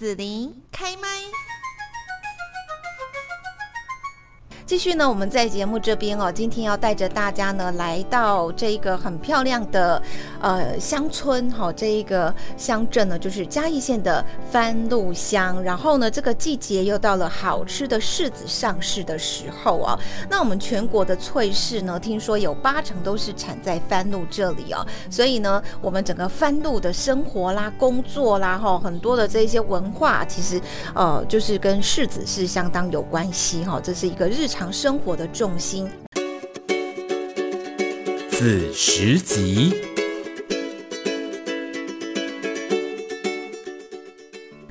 子琳开麦。继续呢，我们在节目这边哦，今天要带着大家呢来到这一个很漂亮的呃乡村哈，这一个乡镇呢就是嘉义县的番路乡。然后呢，这个季节又到了好吃的柿子上市的时候啊。那我们全国的脆柿呢，听说有八成都是产在番路这里哦。所以呢，我们整个番路的生活啦、工作啦哈，很多的这些文化，其实呃就是跟柿子是相当有关系哈。这是一个日常。生活的重心。子时集。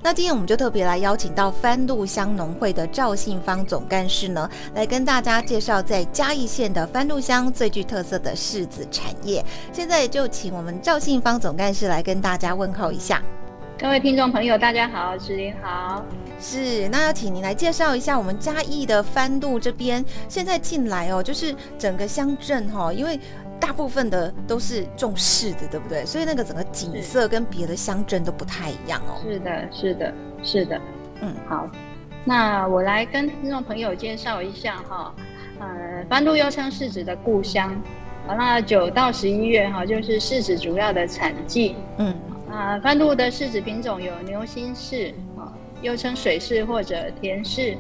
那今天我们就特别来邀请到番路乡农会的赵信芳总干事呢，来跟大家介绍在嘉义县的番路乡最具特色的柿子产业。现在就请我们赵信芳总干事来跟大家问候一下。各位听众朋友，大家好，子林好，是那要请您来介绍一下我们嘉义的番路这边现在进来哦，就是整个乡镇哈，因为大部分的都是种柿子，对不对？所以那个整个景色跟别的乡镇都不太一样哦。是的，是的，是的，嗯，好，那我来跟听众朋友介绍一下哈，呃，番路又称柿子的故乡，好，那九到十一月哈，就是柿子主要的产季，嗯。啊，番路的柿子品种有牛心柿啊，又称水柿或者甜柿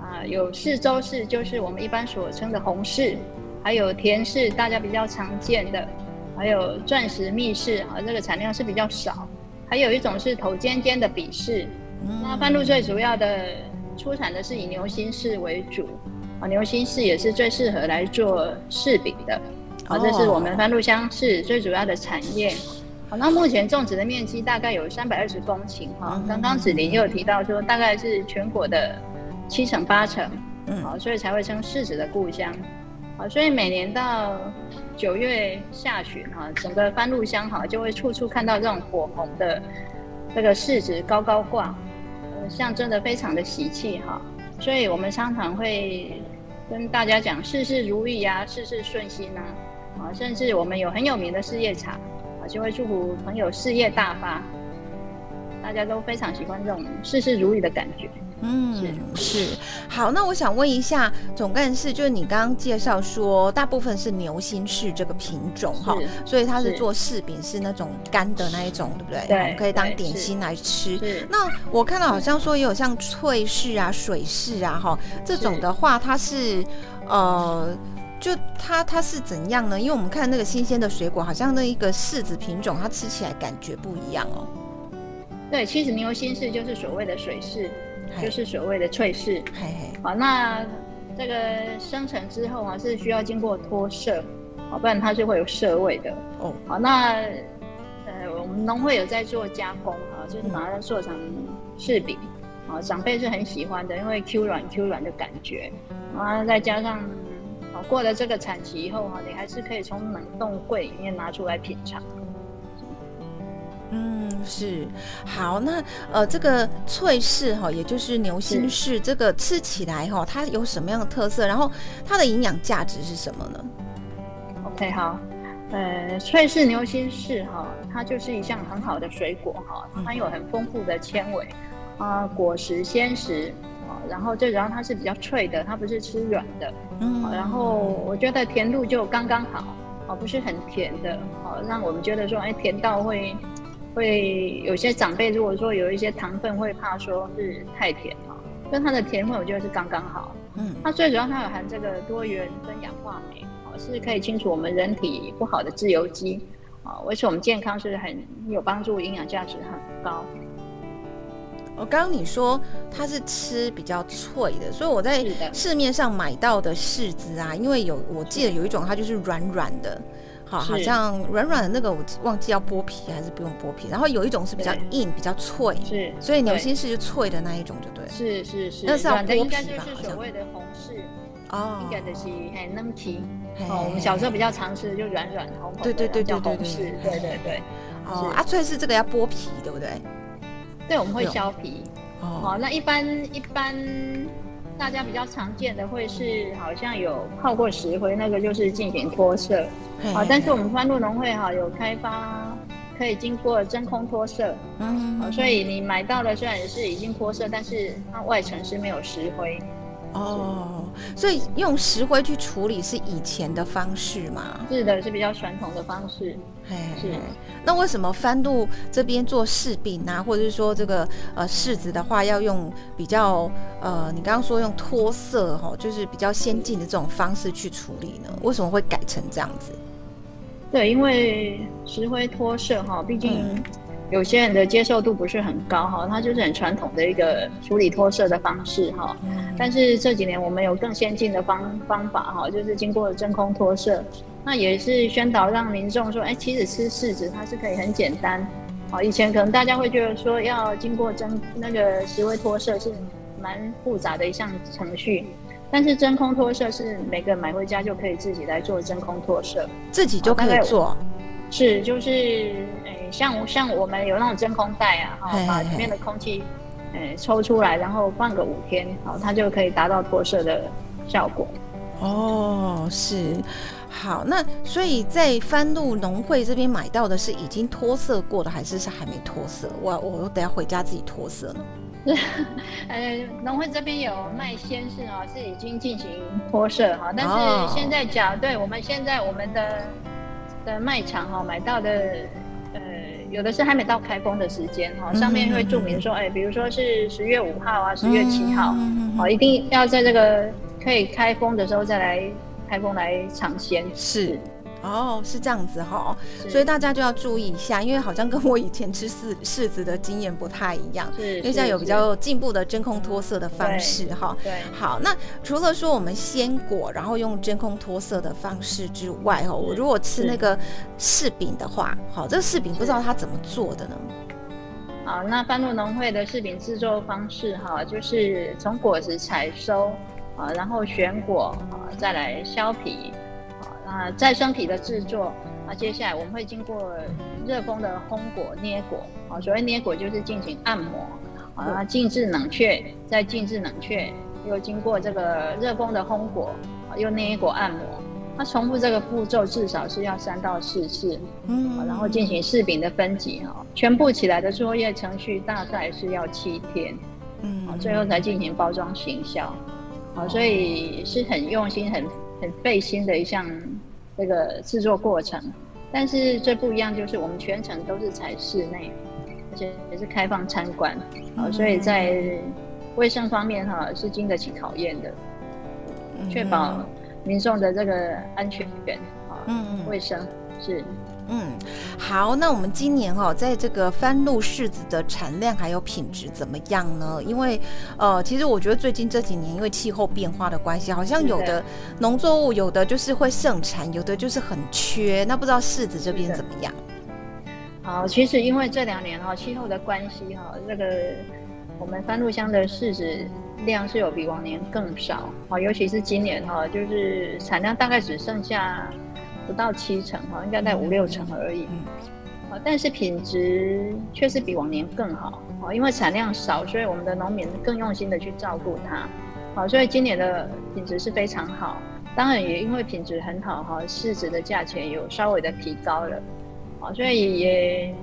啊，有柿州柿，就是我们一般所称的红柿，还有甜柿，大家比较常见的，还有钻石蜜柿啊，这个产量是比较少，还有一种是头尖尖的笔柿。那番路最主要的出产的是以牛心柿为主啊，牛心柿也是最适合来做柿饼的啊，这是我们番路乡市最主要的产业。好，那目前种植的面积大概有三百二十公顷哈。刚刚子林也有提到说，大概是全国的七成八成，嗯，好，所以才会称柿子的故乡。好，所以每年到九月下旬哈，整个番路乡哈就会处处看到这种火红的这个柿子高高挂，象征的非常的喜气哈。所以我们常常会跟大家讲事事如意呀，事事顺心呐，啊，甚至我们有很有名的事业茶。就会祝福朋友事业大发，大家都非常喜欢这种事事如意的感觉。嗯，是好。那我想问一下总干事，就是你刚刚介绍说，大部分是牛心柿这个品种哈，所以它是做柿饼，是那种干的那一种，对不对？对，可以当点心来吃。那我看到好像说也有像脆柿啊、水柿啊哈这种的话，它是呃。就它它是怎样呢？因为我们看那个新鲜的水果，好像那一个柿子品种，它吃起来感觉不一样哦。对，其实牛心柿就是所谓的水柿，就是所谓的脆柿。嘿嘿。好，那这个生成之后啊，是需要经过脱色，好，不然它是会有涩味的。哦。好，那呃，我们农会有在做加工啊，就是把它做成柿饼。啊，长辈是很喜欢的，因为 Q 软 Q 软的感觉，然后，再加上。过了这个产期以后哈，你还是可以从冷冻柜里面拿出来品尝。嗯，是好。那呃，这个脆柿哈，也就是牛心柿，这个吃起来哈，它有什么样的特色？然后它的营养价值是什么呢？OK，好。呃，脆柿牛心柿哈，它就是一项很好的水果哈，它有很丰富的纤维啊，果实鲜实。然后最主要它是比较脆的，它不是吃软的。嗯，然后我觉得甜度就刚刚好，哦，不是很甜的，哦，让我们觉得说，哎，甜到会会有些长辈如果说有一些糖分会怕说是太甜哈，但它的甜味我觉得是刚刚好。嗯，它最主要它有含这个多元跟氧化酶，哦，是可以清除我们人体不好的自由基，啊，维持我们健康是很有帮助，营养价值很高。哦刚刚你说它是吃比较脆的所以我在市面上买到的柿子啊因为有我记得有一种它就是软软的好好像软软的那个我忘记要剥皮还是不用剥皮然后有一种是比较硬比较脆是所以牛心柿就脆的那一种就对了。是是是那像剥皮是所谓的红柿哦。应该的是还嫩那甜哦我们小时候比较常吃的就软软的红红的对对对对对对哦阿翠是这个要剥皮对不对？对，我们会削皮。哦，那一般一般大家比较常见的会是好像有泡过石灰，那个就是进行脱色。啊，但是我们番路农会哈有开发可以经过真空脱色，嗯，所以你买到的虽然是已经脱色，但是它外层是没有石灰。哦，所以用石灰去处理是以前的方式吗？是的，是比较传统的方式。是。那为什么番路这边做柿饼啊，或者是说这个呃柿子的话，要用比较呃你刚刚说用脱色哈，就是比较先进的这种方式去处理呢？为什么会改成这样子？对，因为石灰脱色哈，毕竟有些人的接受度不是很高哈，它就是很传统的一个处理脱色的方式哈。但是这几年我们有更先进的方方法哈，就是经过真空脱色。那也是宣导让民众说，哎，其实吃柿子它是可以很简单，好，以前可能大家会觉得说要经过真那个石灰脱色是蛮复杂的一项程序，但是真空脱色是每个买回家就可以自己来做真空脱色，自己就可以做，是就是诶，像像我们有那种真空袋啊，哈，把里面的空气诶抽出来，然后放个五天，好，它就可以达到脱色的效果。哦，是。好，那所以在番路农会这边买到的是已经脱色过的，还是是还没脱色？我我等下回家自己脱色呢。呃，农会这边有卖鲜柿啊，是已经进行脱色哈，但是现在讲，对我们现在我们的的卖场哈买到的，呃，有的是还没到开封的时间哈，上面会注明说，哎，比如说是十月五号啊，十月七号，好，一定要在这个可以开封的时候再来。开封来尝鲜是哦，是这样子哈，所以大家就要注意一下，因为好像跟我以前吃柿柿子的经验不太一样，因为现在有比较进步的真空脱色的方式哈。对，好，那除了说我们鲜果，然后用真空脱色的方式之外哈，我如果吃那个柿饼的话，好，这个柿饼不知道它怎么做的呢？好，那番路农会的柿饼制作方式哈，就是从果子采收。啊，然后选果啊，再来削皮，啊，那再生皮的制作，啊，接下来我们会经过热风的烘果、捏果，啊，所谓捏果就是进行按摩，啊，静置冷却，再静置冷却，又经过这个热风的烘果，啊，又捏果按摩，那重复这个步骤至少是要三到四次，嗯，然后进行柿饼的分级，哈，全部起来的作业程序大概是要七天，嗯，最后才进行包装行销。好，所以是很用心、很很费心的一项这个制作过程。但是最不一样就是我们全程都是采室内，而且也是开放参观。好，所以在卫生方面哈是经得起考验的，确保民众的这个安全啊，嗯嗯，卫生是。嗯，好，那我们今年哈，在这个番路柿子的产量还有品质怎么样呢？因为，呃，其实我觉得最近这几年因为气候变化的关系，好像有的农作物有的就是会盛产，有的就是很缺。那不知道柿子这边怎么样？好，其实因为这两年哈气候的关系哈，这个我们番路乡的柿子量是有比往年更少。好，尤其是今年哈，就是产量大概只剩下。不到七成哈，应该在五六成而已。啊，但是品质确实比往年更好。啊，因为产量少，所以我们的农民更用心的去照顾它。好，所以今年的品质是非常好。当然也因为品质很好哈，柿子的价钱有稍微的提高了。好，所以也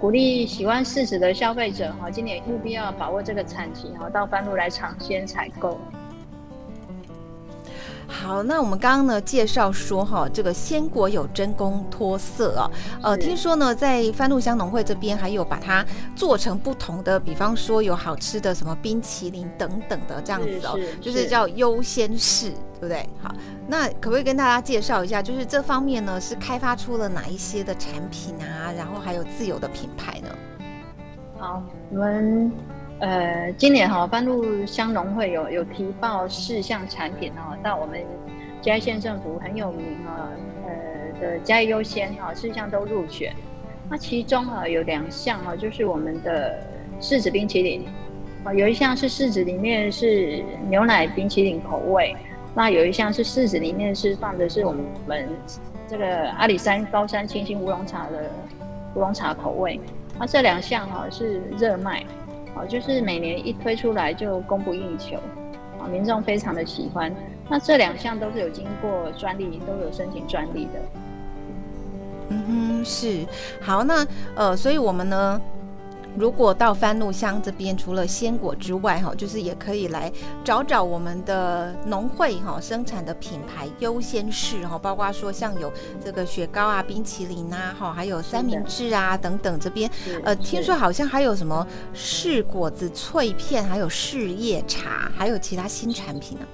鼓励喜欢柿子的消费者哈，今年务必要把握这个产期哈，到番路来尝鲜采购。好，那我们刚刚呢介绍说哈，这个鲜果有真空脱色啊，呃，听说呢在番路乡农会这边还有把它做成不同的，比方说有好吃的什么冰淇淋等等的这样子哦，就是叫优先试，对不对？好，那可不可以跟大家介绍一下，就是这方面呢是开发出了哪一些的产品啊，然后还有自有的品牌呢？好，我们。呃，今年哈，番路乡农会有有提报四项产品哈，到我们嘉义县政府很有名啊，呃的嘉义优先哈，四项都入选。那其中啊有两项啊，就是我们的柿子冰淇淋啊，有一项是柿子里面是牛奶冰淇淋口味，那有一项是柿子里面是放的是我们这个阿里山高山清新乌龙茶的乌龙茶口味。那这两项哈是热卖。好，就是每年一推出来就供不应求，啊，民众非常的喜欢。那这两项都是有经过专利，都有申请专利的。嗯哼，是好，那呃，所以我们呢？如果到番路乡这边，除了鲜果之外，哈，就是也可以来找找我们的农会哈生产的品牌优先市哈，包括说像有这个雪糕啊、冰淇淋啊，哈，还有三明治啊等等。这边呃，听说好像还有什么柿果子脆片，还有柿叶茶，还有其他新产品呢。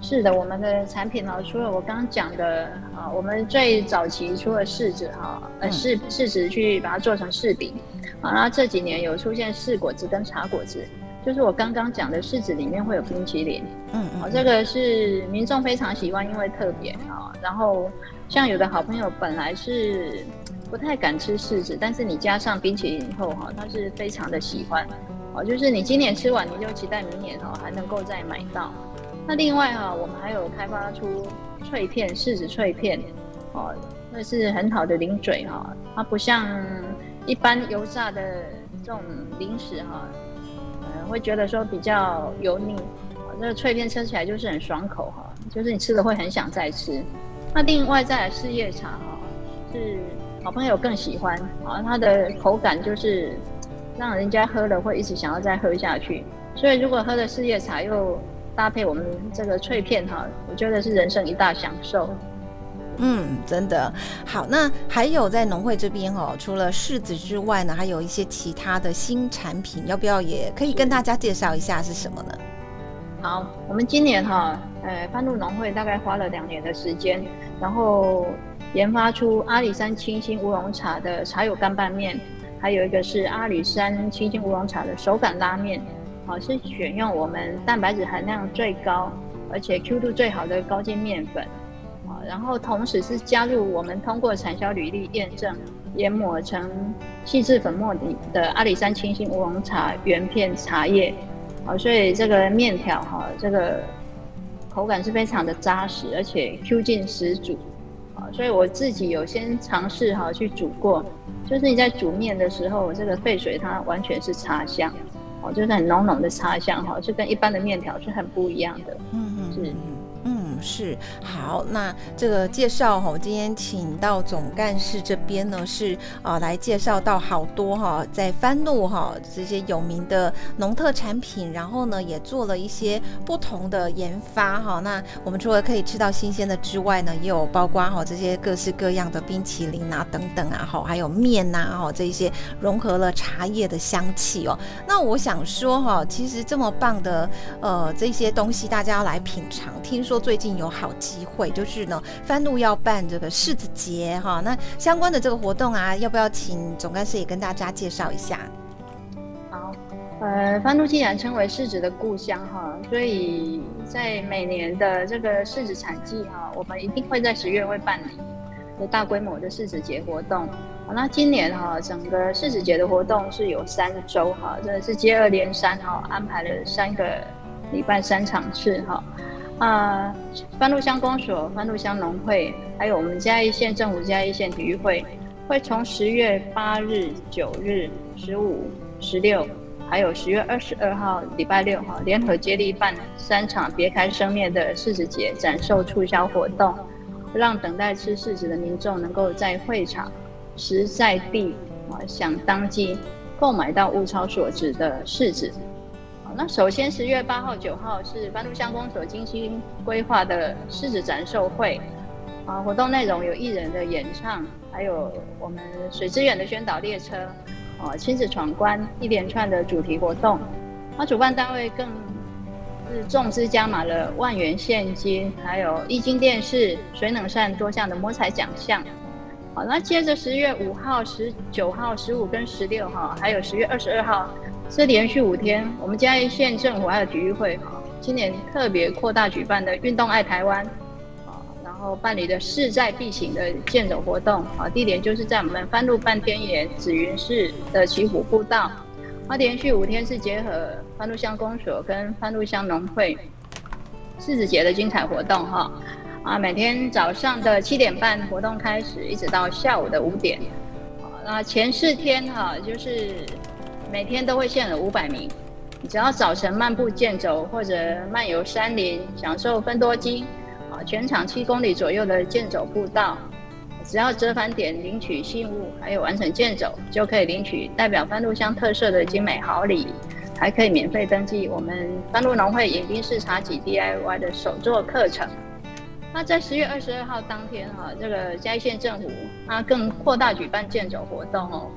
是的，我们的产品呢，除了我刚刚讲的啊，我们最早期除了柿子哈，呃柿柿子去把它做成柿饼。啊，那这几年有出现柿果子跟茶果子，就是我刚刚讲的柿子里面会有冰淇淋，嗯嗯，这个是民众非常喜欢，因为特别啊。然后像有的好朋友本来是不太敢吃柿子，但是你加上冰淇淋以后哈，他是非常的喜欢，哦，就是你今年吃完，你就期待明年哦还能够再买到。那另外哈，我们还有开发出脆片柿子脆片，哦，那是很好的零嘴哈，它不像。一般油炸的这种零食哈，呃，会觉得说比较油腻，这个脆片吃起来就是很爽口哈，就是你吃了会很想再吃。那另外再来四叶茶哈，是好朋友更喜欢啊，它的口感就是让人家喝了会一直想要再喝下去。所以如果喝的四叶茶又搭配我们这个脆片哈，我觉得是人生一大享受。嗯，真的好。那还有在农会这边哦，除了柿子之外呢，还有一些其他的新产品，要不要也可以跟大家介绍一下是什么呢？好，我们今年哈，呃，番路农会大概花了两年的时间，然后研发出阿里山清新乌龙茶的茶友干拌面，还有一个是阿里山清新乌龙茶的手感拉面，好，是选用我们蛋白质含量最高，而且 Q 度最好的高筋面粉。然后同时是加入我们通过产销履历验证研磨成细致粉末底的阿里山清新乌龙茶原片茶叶，好，所以这个面条哈，这个口感是非常的扎实，而且 Q 劲十足，啊，所以我自己有先尝试哈去煮过，就是你在煮面的时候，这个沸水它完全是茶香，哦，就是很浓浓的茶香哈，就跟一般的面条是很不一样的，嗯嗯，是。是好，那这个介绍哈，今天请到总干事这边呢，是啊来介绍到好多哈，在番路哈这些有名的农特产品，然后呢也做了一些不同的研发哈。那我们除了可以吃到新鲜的之外呢，也有包括哈这些各式各样的冰淇淋啊等等啊哈，还有面呐哈这一些融合了茶叶的香气哦。那我想说哈，其实这么棒的呃这些东西，大家要来品尝。听说最近。有好机会，就是呢，番路要办这个柿子节哈，那相关的这个活动啊，要不要请总干事也跟大家介绍一下？好，呃，番路既然称为柿子的故乡哈，所以在每年的这个柿子产季哈，我们一定会在十月会办理有大规模的柿子节活动。好，那今年哈，整个柿子节的活动是有三周哈，真的是接二连三哈，安排了三个礼拜三场次哈。啊，番路乡公所、番路乡农会，还有我们嘉义县政府嘉义县体育会，会从十月八日、九日、十五、十六，还有十月二十二号礼拜六哈，联合接力办三场别开生面的柿子节展售促销活动，让等待吃柿子的民众能够在会场实在地啊，想当即购买到物超所值的柿子。那首先，十月八号、九号是番路乡公所精心规划的狮子展售会，啊，活动内容有艺人的演唱，还有我们水之远的宣导列车，啊，亲子闯关一连串的主题活动。那主办单位更是重资加码了万元现金，还有液晶电视、水冷扇多项的摸彩奖项。好，那接着十月五号、十九号、十五跟十六号，还有十月二十二号。是连续五天，我们嘉义县政府还有体育会，今年特别扩大举办的“运动爱台湾”啊，然后办理的势在必行的健走活动啊，地点就是在我们番路半天野紫云市的祈虎步道。啊，连续五天是结合番路乡公所跟番路乡农会柿子节的精彩活动哈啊，每天早上的七点半活动开始，一直到下午的五点。那前四天哈就是。每天都会限额五百名，只要早晨漫步健走或者漫游山林，享受分多金啊，全长七公里左右的健走步道，只要折返点领取信物，还有完成健走，就可以领取代表番路乡特色的精美好礼，还可以免费登记我们番路农会饮冰式茶几 DIY 的手作课程。那在十月二十二号当天，哈，这个嘉义县政府它更扩大举办健走活动哦，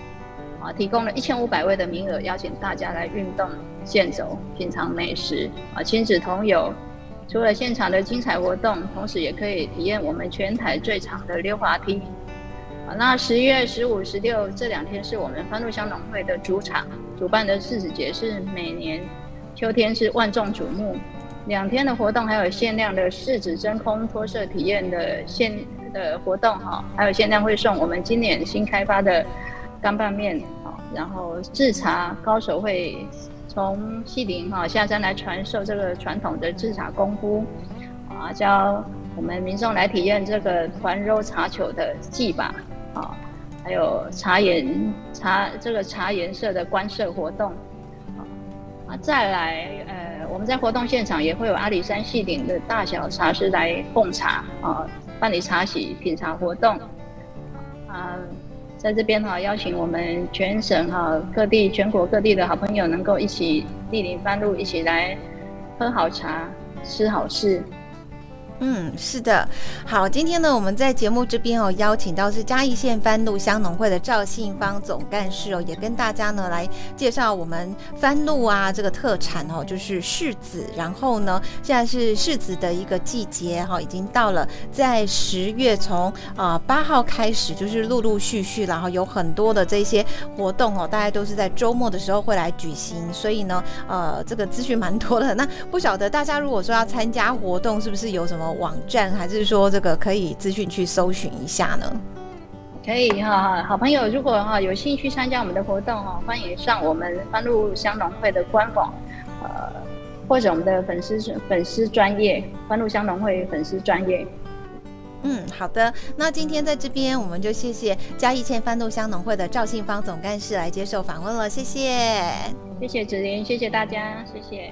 啊，提供了一千五百位的名额，邀请大家来运动、健走、品尝美食，啊，亲子同游。除了现场的精彩活动，同时也可以体验我们全台最长的溜滑梯。啊，那十一月十五、十六这两天是我们番路乡农会的主场，主办的柿子节是每年秋天是万众瞩目。两天的活动还有限量的柿子真空脱色体验的限的活动哈，还有限量会送我们今年新开发的干拌面，然后制茶高手会。从西陵哈下山来传授这个传统的制茶功夫，啊，教我们民众来体验这个团揉茶球的技法，啊，还有茶颜茶这个茶颜色的观色活动，啊，再来呃，我们在活动现场也会有阿里山细顶的大小茶师来奉茶，啊，办理茶席品茶活动，啊。在这边哈，邀请我们全省哈各地、全国各地的好朋友，能够一起莅临番路，一起来喝好茶、吃好事。嗯，是的，好，今天呢，我们在节目这边哦，邀请到是嘉义县番路乡农会的赵信芳总干事哦，也跟大家呢来介绍我们番路啊这个特产哦，就是柿子。然后呢，现在是柿子的一个季节哈，已经到了，在十月从啊八号开始，就是陆陆续续，然后有很多的这些活动哦，大概都是在周末的时候会来举行，所以呢，呃，这个资讯蛮多的。那不晓得大家如果说要参加活动，是不是有什么？网站还是说这个可以资讯去搜寻一下呢？可以哈，好朋友如果哈有兴趣参加我们的活动哈，欢迎上我们番路乡农会的官网，呃，或者我们的粉丝粉丝专业番路乡农会粉丝专业。嗯，好的，那今天在这边我们就谢谢嘉义县番路乡农会的赵信芳总干事来接受访问了，谢谢，谢谢子琳，谢谢大家，谢谢。